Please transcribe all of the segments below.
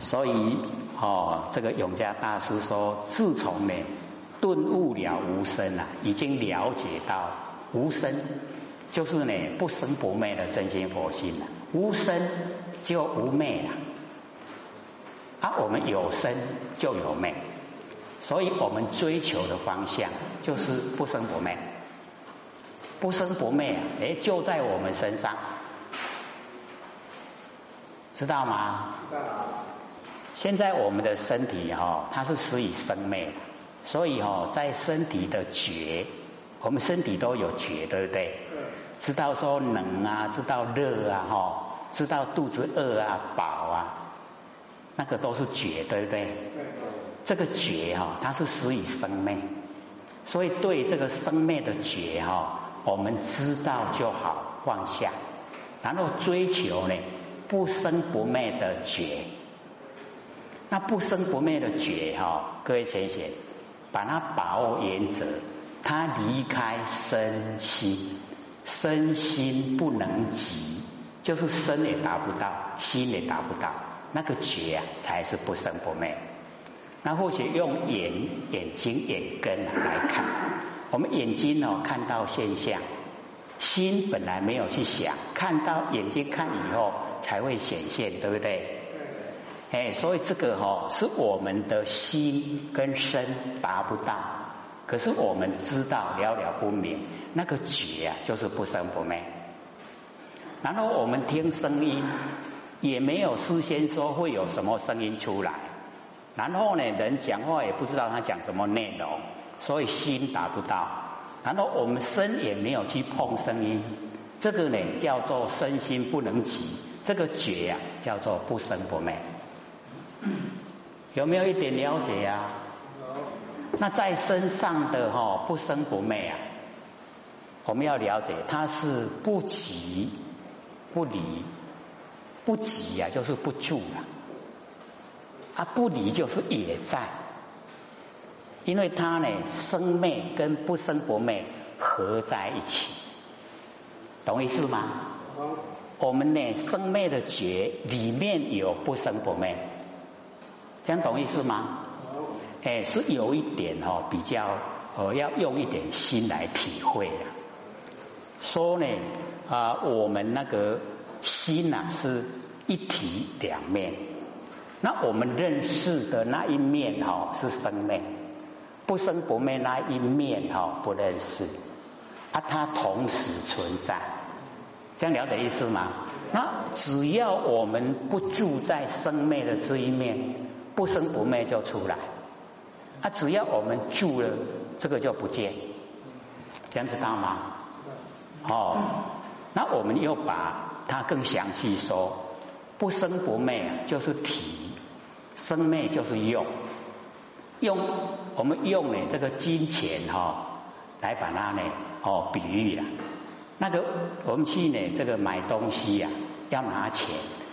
所以哦，这个永嘉大师说，自从呢顿悟了无生啊，已经了解到无生就是呢不生不灭的真心佛性了，无生就无灭了。啊，我们有生就有灭，所以我们追求的方向就是不生不灭，不生不灭啊，哎，就在我们身上，知道吗？知道。现在我们的身体哈，它是属于生灭，所以哈，在身体的觉，我们身体都有觉，对不对？知道说冷啊，知道热啊，哈，知道肚子饿啊，饱啊。那个都是觉，对不对？这个觉哈，它是属于生灭，所以对这个生灭的觉哈，我们知道就好，放下，然后追求呢不生不灭的觉。那不生不灭的觉哈，各位浅显，把它把握原则，它离开身心，身心不能及，就是身也达不到，心也达不到。那个觉啊，才是不生不灭。那或许用眼眼睛眼根来看，我们眼睛哦看到现象，心本来没有去想，看到眼睛看以后才会显现，对不对？哎，所以这个哈是我们的心跟身达不到，可是我们知道了了不明，那个觉啊就是不生不灭。然后我们听声音。也没有事先说会有什么声音出来，然后呢，人讲话也不知道他讲什么内容，所以心达不到。然后我们身也没有去碰声音，这个呢叫做身心不能及，这个觉呀叫做不生不灭。有没有一点了解呀？那在身上的哈不生不灭啊，我们要了解它是不急不离。不急呀，就是不住了；啊，不离就是也在，因为它呢，生灭跟不生不灭合在一起，懂意思吗？我们呢，生灭的觉里面有不生不灭，这样懂意思吗？哎，是有一点哦，比较呃，要用一点心来体会的。说呢啊，我们那个。心呐是一体两面，那我们认识的那一面哈是生灭，不生不灭那一面哈不认识，啊它同时存在，这样了解意思吗？那只要我们不住在生灭的这一面，不生不灭就出来，啊只要我们住了，这个就不见，这样知道吗？哦，那我们又把。它更详细说，不生不灭就是体，生灭就是用，用我们用呢这个金钱哈来把它呢哦比喻了，那个我们去呢这个买东西呀要拿钱，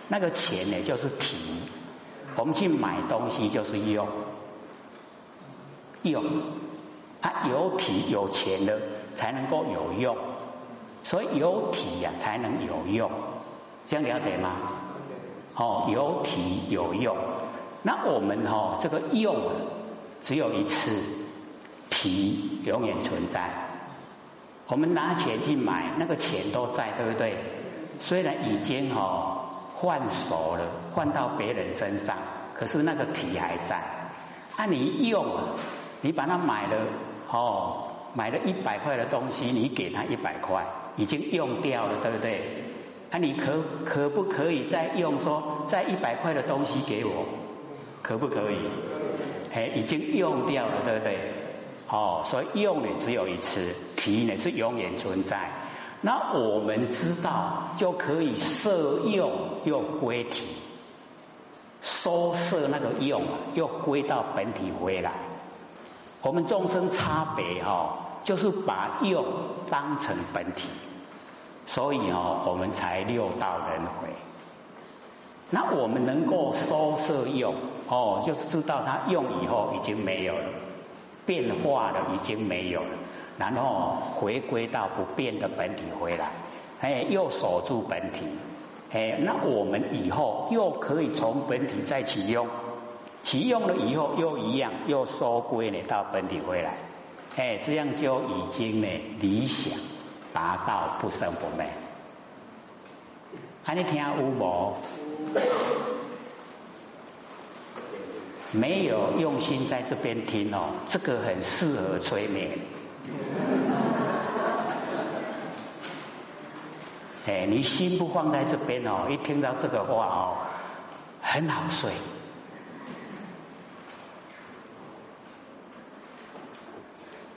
那个钱呢就是体，我们去买东西就是用，用，啊有体有钱的才能够有用。所以有体呀，才能有用，这样了解吗？哦，有体有用，那我们哈这个用只有一次，皮永远存在。我们拿钱去买，那个钱都在，对不对？虽然已经哈换手了，换到别人身上，可是那个体还在。啊，你用，你把它买了，哦，买了一百块的东西，你给他一百块。已经用掉了，对不对？啊，你可可不可以再用？说再一百块的东西给我，可不可以？哎，已经用掉了，对不对？哦，所以用呢只有一次，皮呢是永远存在。那我们知道就可以摄用又归体，收摄那个用又归到本体回来。我们众生差别哈。就是把用当成本体，所以哦，我们才六道轮回。那我们能够收摄用哦，就是知道它用以后已经没有了，变化了已经没有了，然后回归到不变的本体回来，哎，又守住本体，哎，那我们以后又可以从本体再启用，启用了以后又一样，又收归呢到本体回来，哎，这样就已经呢理想达到不生不灭。还你听有无？没有用心在这边听哦，这个很适合催眠。哎，你心不放在这边哦，一听到这个话哦，很好睡。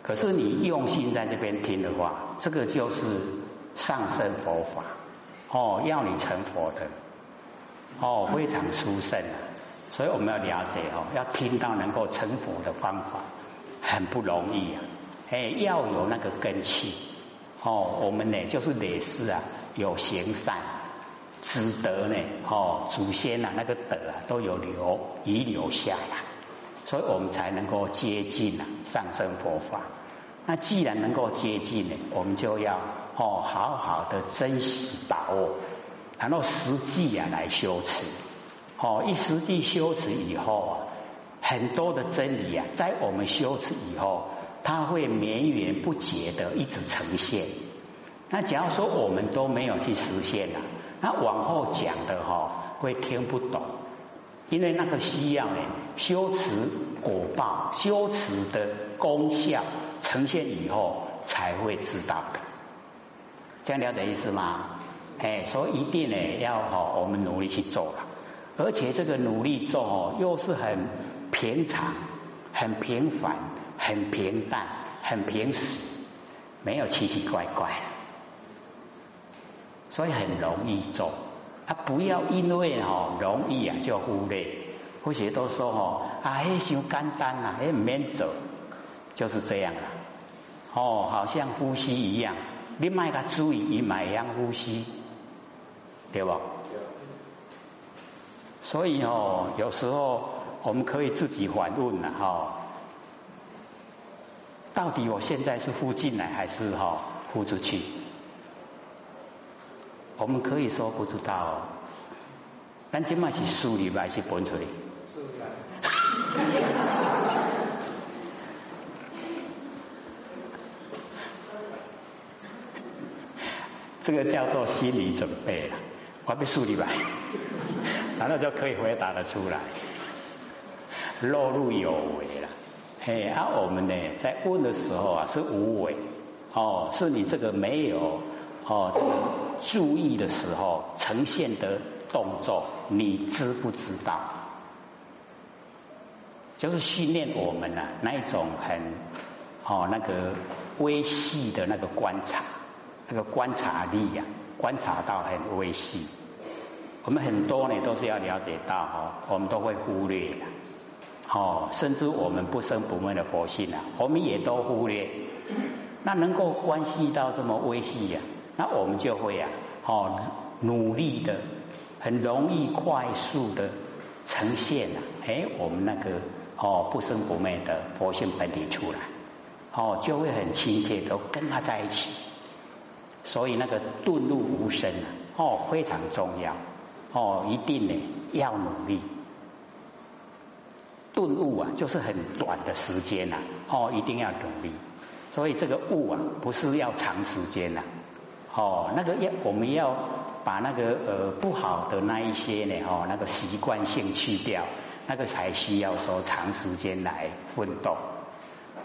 可是你用心在这边听的话，这个就是上升佛法哦，要你成佛的哦，非常殊胜啊！所以我们要了解哦，要听到能够成佛的方法很不容易啊！哎，要有那个根气哦，我们呢就是累世啊。有行善积德呢，哦，祖先啊那个德啊都有留遗留下来，所以我们才能够接近啊上升佛法。那既然能够接近呢，我们就要哦好好的珍惜把握，然后实际啊来修持。哦，一实际修持以后啊，很多的真理啊，在我们修持以后，它会绵延不绝的一直呈现。那假如说我们都没有去实现了，那往后讲的哈会听不懂，因为那个需要呢修持果报、修持的功效呈现以后才会知道的，这样了解意思吗？哎，所以一定呢要哈我们努力去做了，而且这个努力做哦又是很平常、很平凡、很平淡、很平实，没有奇奇怪怪。所以很容易做，啊，不要因为哈容易啊就忽略。或许都说哦，啊，嘿，想简单啊，嘿，免做，就是这样了。哦，好像呼吸一样，你卖个注意，你买一样呼吸，对不？所以哦，有时候我们可以自己反问了哈，到底我现在是呼进来还是哈呼出去？我们可以说不知道，但起码是梳理还是搬出来。这个叫做心理准备了，我被梳理吧，然后就可以回答得出来，落入有为了。嘿，啊，我们呢在问的时候啊是无为，哦，是你这个没有。哦，注意的时候呈现的动作，你知不知道？就是训练我们呐，那一种很哦那个微细的那个观察，那个观察力呀，观察到很微细。我们很多呢都是要了解到哦，我们都会忽略的。哦，甚至我们不生不灭的佛性啊，我们也都忽略。那能够关系到这么微细呀？那我们就会啊，哦，努力的，很容易快速的呈现啊，哎，我们那个哦不生不灭的佛性本体出来，哦，就会很亲切的跟他在一起。所以那个顿入无声啊，哦，非常重要，哦，一定呢要努力。顿悟啊，就是很短的时间呐，哦，一定要努力。所以这个悟啊，不是要长时间呐。哦，那个要我们要把那个呃不好的那一些呢，哦，那个习惯性去掉，那个才需要说长时间来奋斗。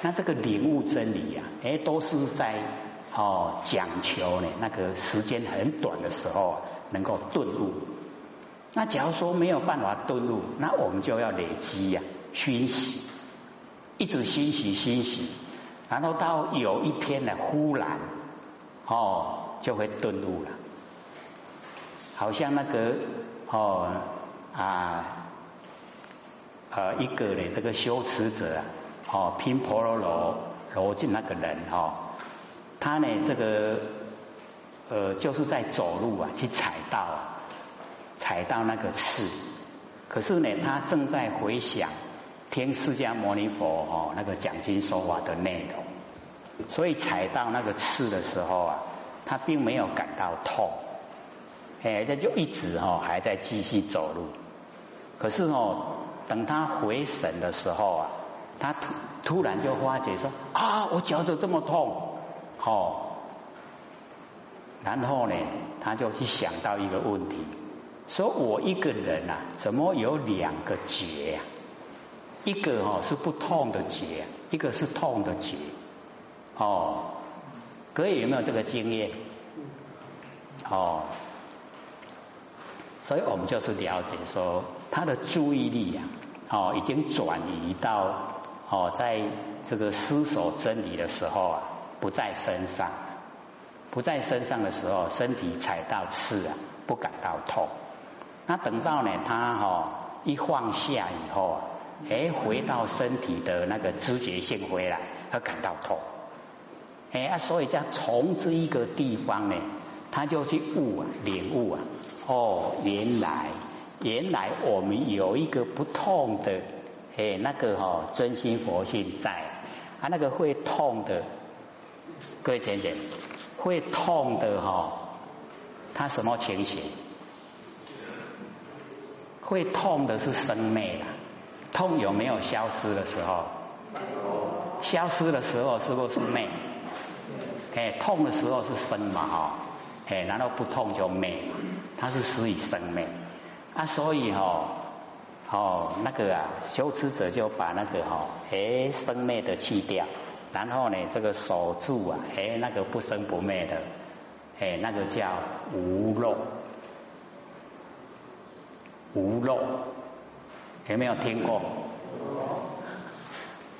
那这个领悟真理呀，哎，都是在哦讲求呢那个时间很短的时候能够顿悟。那假如说没有办法顿悟，那我们就要累积呀，熏习，一直熏习熏习，然后到有一天呢，忽然哦。就会顿悟了，好像那个哦啊呃一个呢这个修持者啊哦拼婆罗罗罗进那个人哦，他呢这个呃就是在走路啊去踩到踩到那个刺，可是呢他正在回想听释迦牟尼佛哦那个讲经说法的内容，所以踩到那个刺的时候啊。他并没有感到痛，哎，他就一直哦还在继续走路。可是哦，等他回神的时候啊，他突突然就发觉说啊，我脚怎么这么痛？哦，然后呢，他就去想到一个问题，说我一个人啊，怎么有两个结呀？一个哦是不痛的结，一个是痛的结。哦，各位有没有这个经验？哦，所以我们就是了解说，他的注意力啊，哦，已经转移到哦，在这个思索真理的时候啊，不在身上，不在身上的时候，身体踩到刺啊，不感到痛。那等到呢，他哈一放下以后啊。哎，回到身体的那个知觉性回来，他感到痛。哎啊，所以叫从这一个地方呢，他就去悟啊，领悟啊。哦，原来原来我们有一个不痛的，哎，那个哈真心佛性在啊，那个会痛的，各位浅浅，会痛的哈，他什么情形？会痛的是生灭啊。痛有没有消失的时候？消失的时候是不是灭？哎，痛的时候是生嘛哈？哎，然后不痛就灭，它是死于生灭啊。所以哈，哦，那个啊，修持者就把那个哈，哎，生灭的去掉，然后呢，这个守住啊，哎，那个不生不灭的，哎，那个叫无漏，无漏。有没有听过？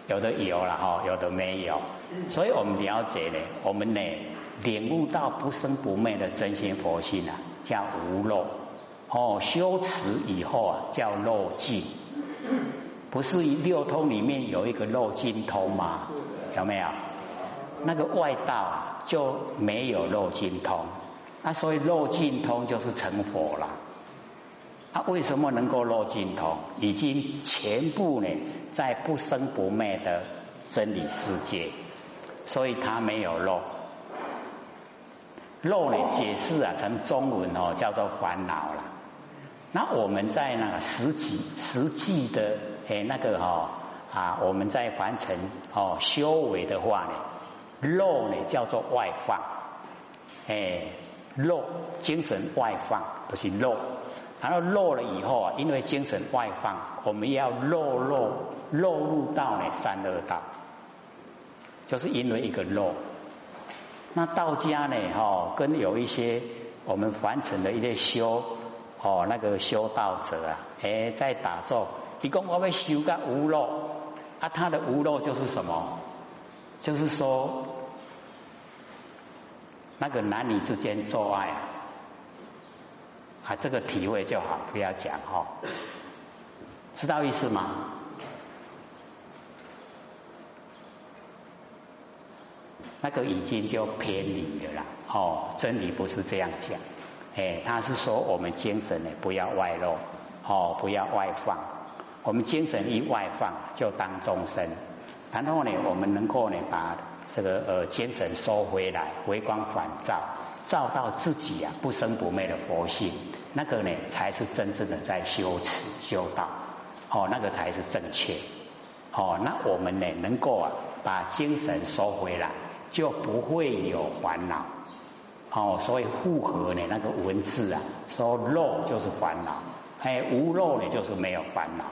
有的有了哈，有的没有。所以我们了解呢，我们呢领悟到不生不灭的真心佛性啊，叫无漏。哦，修持以后啊，叫漏尽。不是六通里面有一个漏尽通吗？有没有？那个外道就没有漏尽通，那所以漏尽通就是成佛了。他为什么能够落尽头？已经全部呢，在不生不灭的真理世界，所以他没有漏。漏呢，解释啊，成中文哦，叫做烦恼了。那我们在那个实际实际的诶那个哈啊，我们在凡尘哦修为的话呢，漏呢叫做外放，诶漏精神外放不是漏。然后漏了以后啊，因为精神外放，我们要漏漏漏入到呢三恶道，就是因为一个漏。那道家呢，哈，跟有一些我们凡尘的一些修哦，那个修道者啊，哎，在打坐，一共我们修个无漏，啊，他的无漏就是什么？就是说，那个男女之间做爱。啊，啊这个体会就好，不要讲哈，知道意思吗？那个已经就偏离了啦，哦，真理不是这样讲，哎，他是说我们精神呢不要外露，哦，不要外放，我们精神一外放就当众生，然后呢，我们能够呢把这个呃精神收回来，回光返照。照到自己啊不生不灭的佛性，那个呢才是真正的在修持修道，哦，那个才是正确，哦，那我们呢能够啊把精神收回来，就不会有烦恼，哦，所以复合呢那个文字啊说肉就是烦恼，哎无肉呢就是没有烦恼，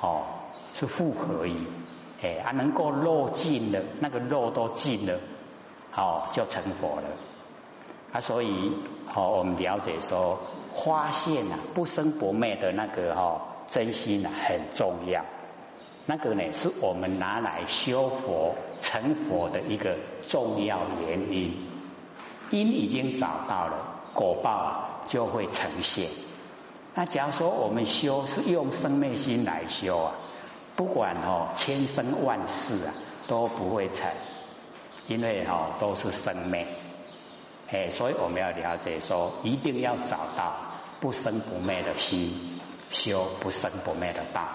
哦是复合一，哎啊能够漏尽了，那个漏都尽了，哦就成佛了。啊，所以哦，我们了解说，发现啊不生不灭的那个哈真心啊很重要。那个呢，是我们拿来修佛成佛的一个重要原因。因已经找到了，果报啊就会呈现。那假如说我们修是用生灭心来修啊，不管哦千生万世啊都不会成，因为哦都是生灭。哎，所以我们要了解说，一定要找到不生不灭的心，修不生不灭的道。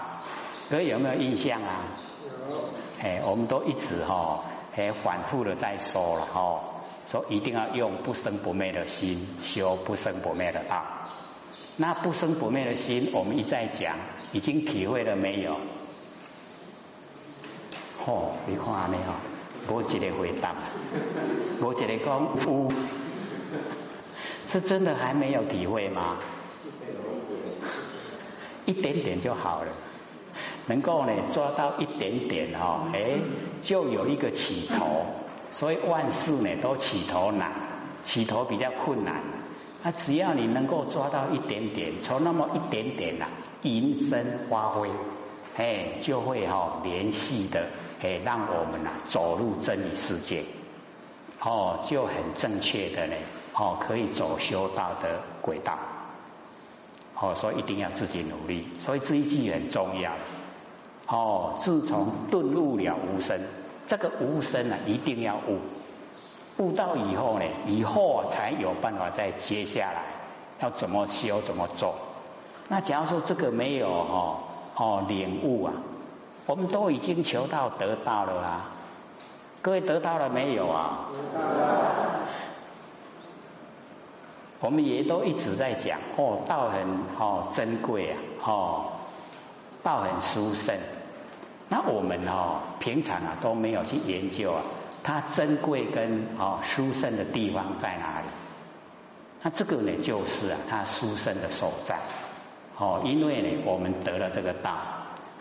各位有没有印象啊？有。哎，我们都一直哈，哎，反复的在说了哈。说一定要用不生不灭的心修不生不灭的道。那不生不灭的心，我们一再讲，已经体会了没有？哦，你看没有？我一个回答，我一个讲有，是真的还没有体会吗？一点点就好了，能够呢抓到一点点哈，哎，就有一个起头。所以万事呢都起头难，起头比较困难。那只要你能够抓到一点点，从那么一点点呐，延伸发挥，哎，就会哈联系的，哎，让我们呐走入真理世界，哦，就很正确的呢，哦，可以走修道的轨道。哦，所以一定要自己努力。所以这一句很重要。哦，自从顿悟了无声。这个无声呢，一定要悟，悟到以后呢，以后才有办法再接下来要怎么修怎么做。那假如说这个没有哦哦领悟啊，我们都已经求到得到了啊，各位得到了没有啊？我们也都一直在讲哦，道很哦珍贵啊，哦道很殊胜。那我们哦，平常啊都没有去研究啊，它珍贵跟哦殊胜的地方在哪里？那这个呢，就是啊，它殊胜的所在。哦，因为呢，我们得了这个道，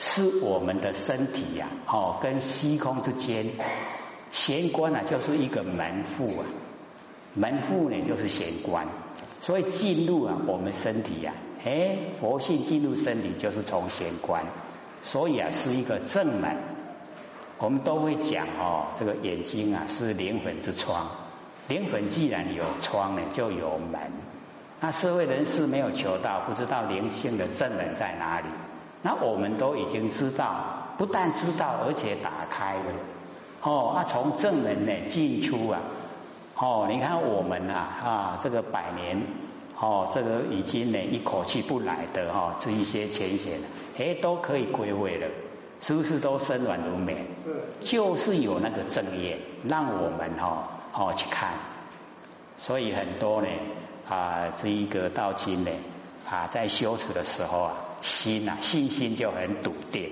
是我们的身体呀，哦，跟虚空之间，玄关啊，就是一个门户啊，门户呢就是玄关，所以进入啊，我们身体呀，哎，佛性进入身体就是从玄关。所以啊，是一个正门。我们都会讲哦，这个眼睛啊是灵魂之窗。灵魂既然有窗呢，就有门。那社会人士没有求到，不知道灵性的正门在哪里。那我们都已经知道，不但知道，而且打开了。哦，那从正门呢进出啊，哦，你看我们啊啊，这个百年。哦，这个已经呢一口气不来的哈，这一些浅显，哎，都可以归位了，是不是都身软如美？是，就是有那个正业，让我们哈哦去看，所以很多呢啊，这一个道经呢啊，在修持的时候啊，心呐信心就很笃定。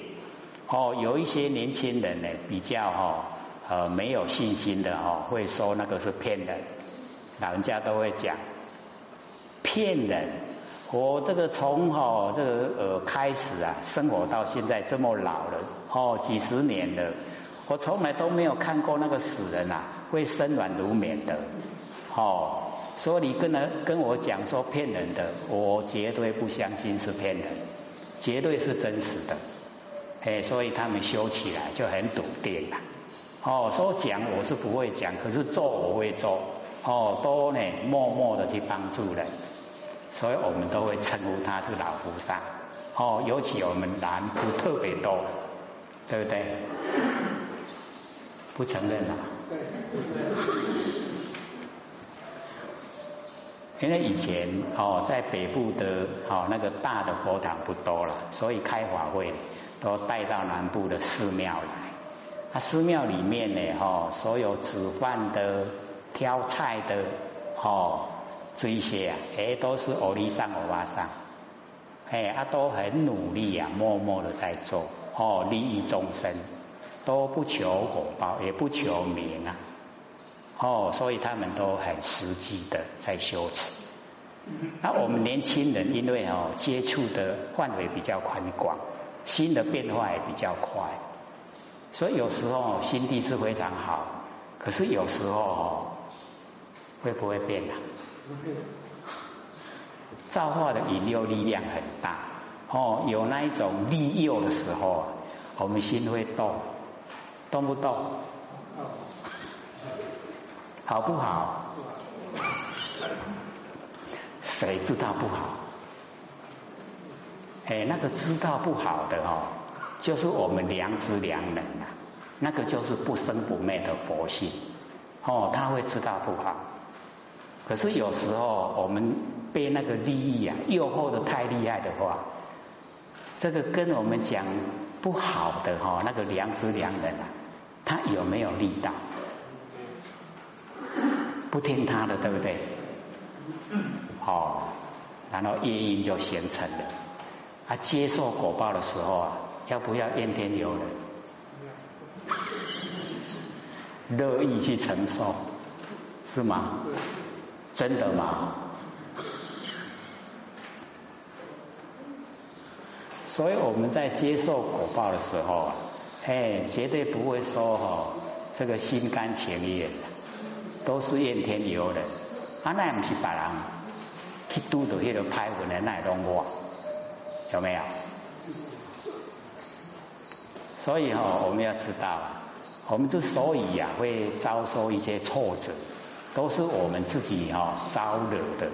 哦，有一些年轻人呢比较哈呃没有信心的哈，会说那个是骗人，老人家都会讲。骗人！我这个从哈这个呃开始啊，生活到现在这么老了哦，几十年了，我从来都没有看过那个死人啊会身软如棉的哦。所以你跟人跟我讲说骗人的，我绝对不相信是骗人，绝对是真实的。哎，所以他们修起来就很笃定了。哦，说讲我是不会讲，可是做我会做。哦，都呢默默的去帮助人。所以我们都会称呼他是老菩萨，哦，尤其我们南部特别多，对不对？不承认啊？因为以前哦，在北部的哦那个大的佛堂不多了，所以开法会都带到南部的寺庙来。啊，寺庙里面呢，哦，所有煮饭的、挑菜的，哦。这些啊，哎，都是欧利桑、欧巴桑，哎，他都很努力啊，默默的在做，哦，利益众生，都不求果报，也不求名啊，哦，所以他们都很实际的在修持。那我们年轻人因为哦接触的范围比较宽广，心的变化也比较快，所以有时候心地是非常好，可是有时候哦会不会变啊？造化的引诱力量很大哦，有那一种利诱的时候，我们心会动，动不动？好不好？谁知道不好？哎，那个知道不好的哦，就是我们良知良能啊，那个就是不生不灭的佛性哦，他会知道不好。可是有时候我们被那个利益啊诱惑的太厉害的话，这个跟我们讲不好的哈那个良知良人啊，他有没有力道？不听他的，对不对？哦，然后业因就形成了。啊，接受果报的时候啊，要不要怨天尤人？乐意去承受，是吗？真的吗？所以我们在接受果报的时候啊，哎，绝对不会说哦，这个心甘情愿的，都是怨天尤人。啊，那也不是别人去拄到迄个歹运的那种我。有没有？所以哈，我们要知道，我们之所以呀会遭受一些挫折，都是我们自己哈招惹的。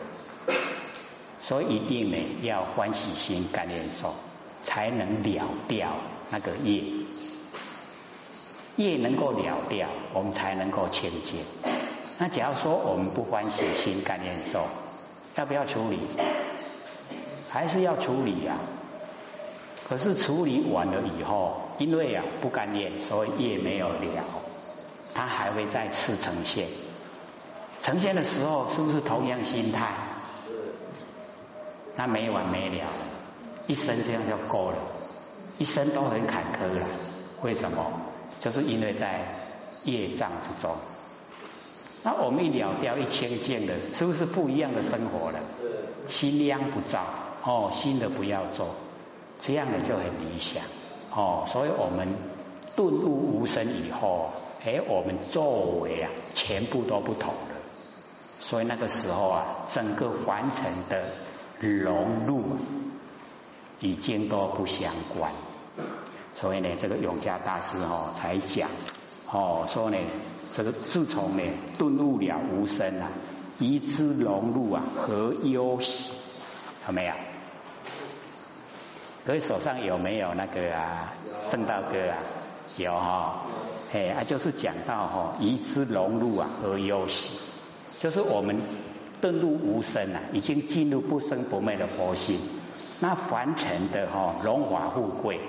所以一定呢要欢喜心、甘愿受，才能了掉那个业。业能够了掉，我们才能够清净。那假如说我们不欢喜心、甘愿受，要不要处理？还是要处理呀，可是处理完了以后，因为啊不干念，所以业没有了，它还会再次呈现。呈现的时候是不是同样心态？那没完没了，一生这样就够了，一生都很坎坷了。为什么？就是因为在业障之中。那我们一了掉一清净的，是不是不一样的生活了？心量不造。哦，新的不要做，这样的就很理想。哦，所以我们顿悟无声以后，哎，我们作为啊，全部都不同了。所以那个时候啊，整个凡尘的融入已经都不相关。所以呢，这个永嘉大师哦才讲，哦，说呢，这个自从呢顿悟了无声啊，一之融入啊，何忧喜？有没有？各位手上有没有那个啊？正道歌啊？有哈，哎啊，就是讲到哈，遗之融入啊，何忧喜，就是我们顿入无声啊，已经进入不生不灭的佛性。那凡尘的哈荣华富贵，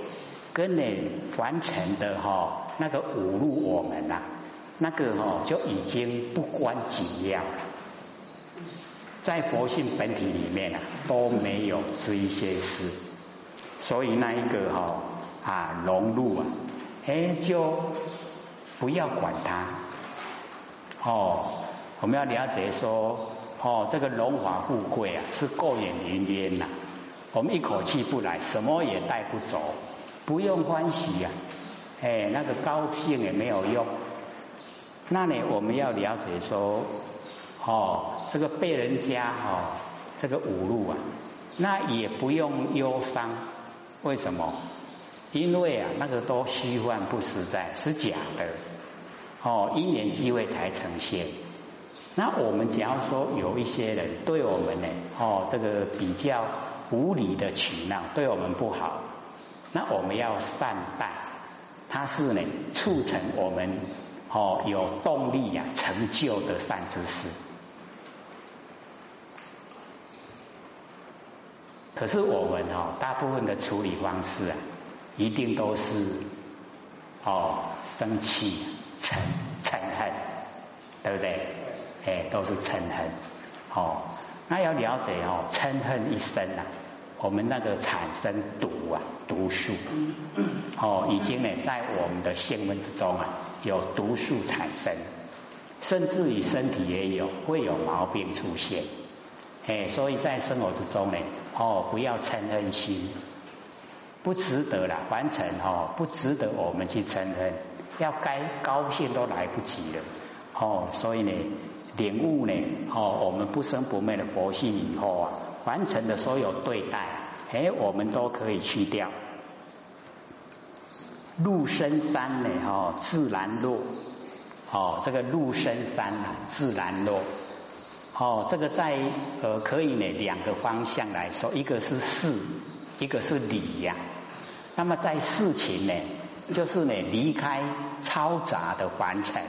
跟呢凡尘的哈那个侮辱我们呐，那个哈就已经不关紧要了。在佛性本体里面啊，都没有这一些事。所以那一个哈啊融入啊，哎就不要管它哦。我们要了解说哦，这个荣华富贵啊是过眼云烟呐。我们一口气不来，什么也带不走，不用欢喜呀。哎，那个高兴也没有用。那呢，我们要了解说哦，这个被人家哦这个侮辱啊，那也不用忧伤。为什么？因为啊，那个都虚幻不实在，是假的。哦，因缘机会才呈现。那我们假如说有一些人对我们呢，哦，这个比较无理的取闹，对我们不好，那我们要善待，它是呢促成我们哦有动力呀成就的善知识。可是我们哦，大部分的处理方式啊，一定都是哦生气、嗔嗔恨，对不对？哎，都是嗔恨。哦，那要了解哦，嗔恨一生啊，我们那个产生毒啊，毒素，哦，已经呢在我们的性命之中啊，有毒素产生，甚至于身体也有会有毛病出现。哎，所以在生活之中呢，哦，不要嗔恨心，不值得了，完成哦，不值得我们去嗔恨，要该高兴都来不及了，哦，所以呢，领悟呢，哦，我们不生不灭的佛性以后啊，凡尘的所有对待，哎，我们都可以去掉。入深山呢，哦，自然落，哦，这个入深山啊，自然落。哦，这个在呃可以呢两个方向来说，一个是事，一个是理呀。那么在事情呢，就是呢离开嘈杂的凡尘，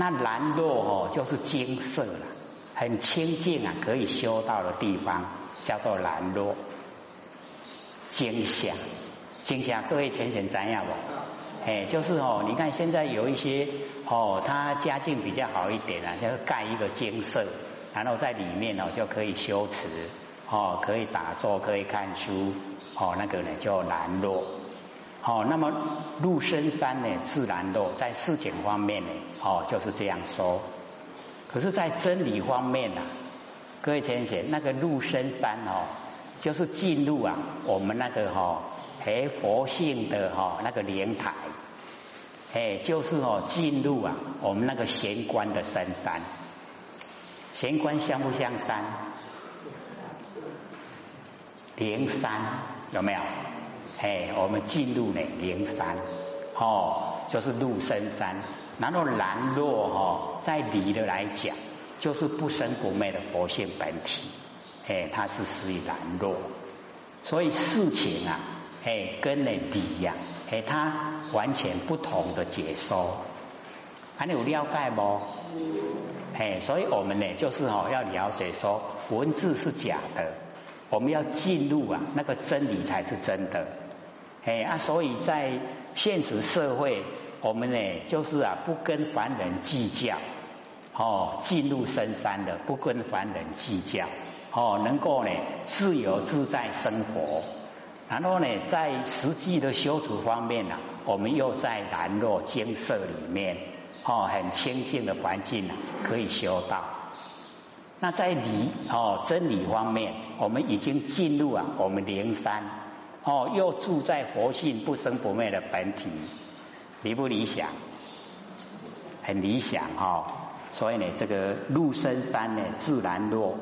那兰若哦就是金色了，很清净啊，可以修道的地方叫做兰若。金香，金香各位浅浅怎样不？哎，就是哦，你看现在有一些哦，他家境比较好一点啊，就盖一个精舍，然后在里面哦就可以修持，哦，可以打坐，可以看书，哦，那个呢叫兰若。哦，那么入深山呢，自然若，在事情方面呢，哦，就是这样说。可是，在真理方面呢，各位先生，那个入深山哦，就是进入啊，我们那个哈。哎，佛性的哈那个莲台，哎，就是哦进入啊我们那个玄关的深山，玄关像不像山？灵山有没有？哎，我们进入呢灵山，哦，就是入深山。然后兰若哈，在理的来讲，就是不生不灭的佛性本体，哎，它是属于兰若，所以事情啊。哎，跟那理呀，哎，它完全不同的解说，还有了解不？哎，所以我们呢，就是哦，要了解说文字是假的，我们要进入啊，那个真理才是真的。哎啊，所以在现实社会，我们呢，就是啊，不跟凡人计较，哦，进入深山的，不跟凡人计较，哦，能够呢，自由自在生活。然后呢，在实际的修持方面呢，我们又在兰若精舍里面，哦，很清净的环境呢可以修道。那在理哦真理方面，我们已经进入啊，我们灵山哦，又住在佛性不生不灭的本体，理不理想？很理想哦。所以呢，这个入深山呢，自然落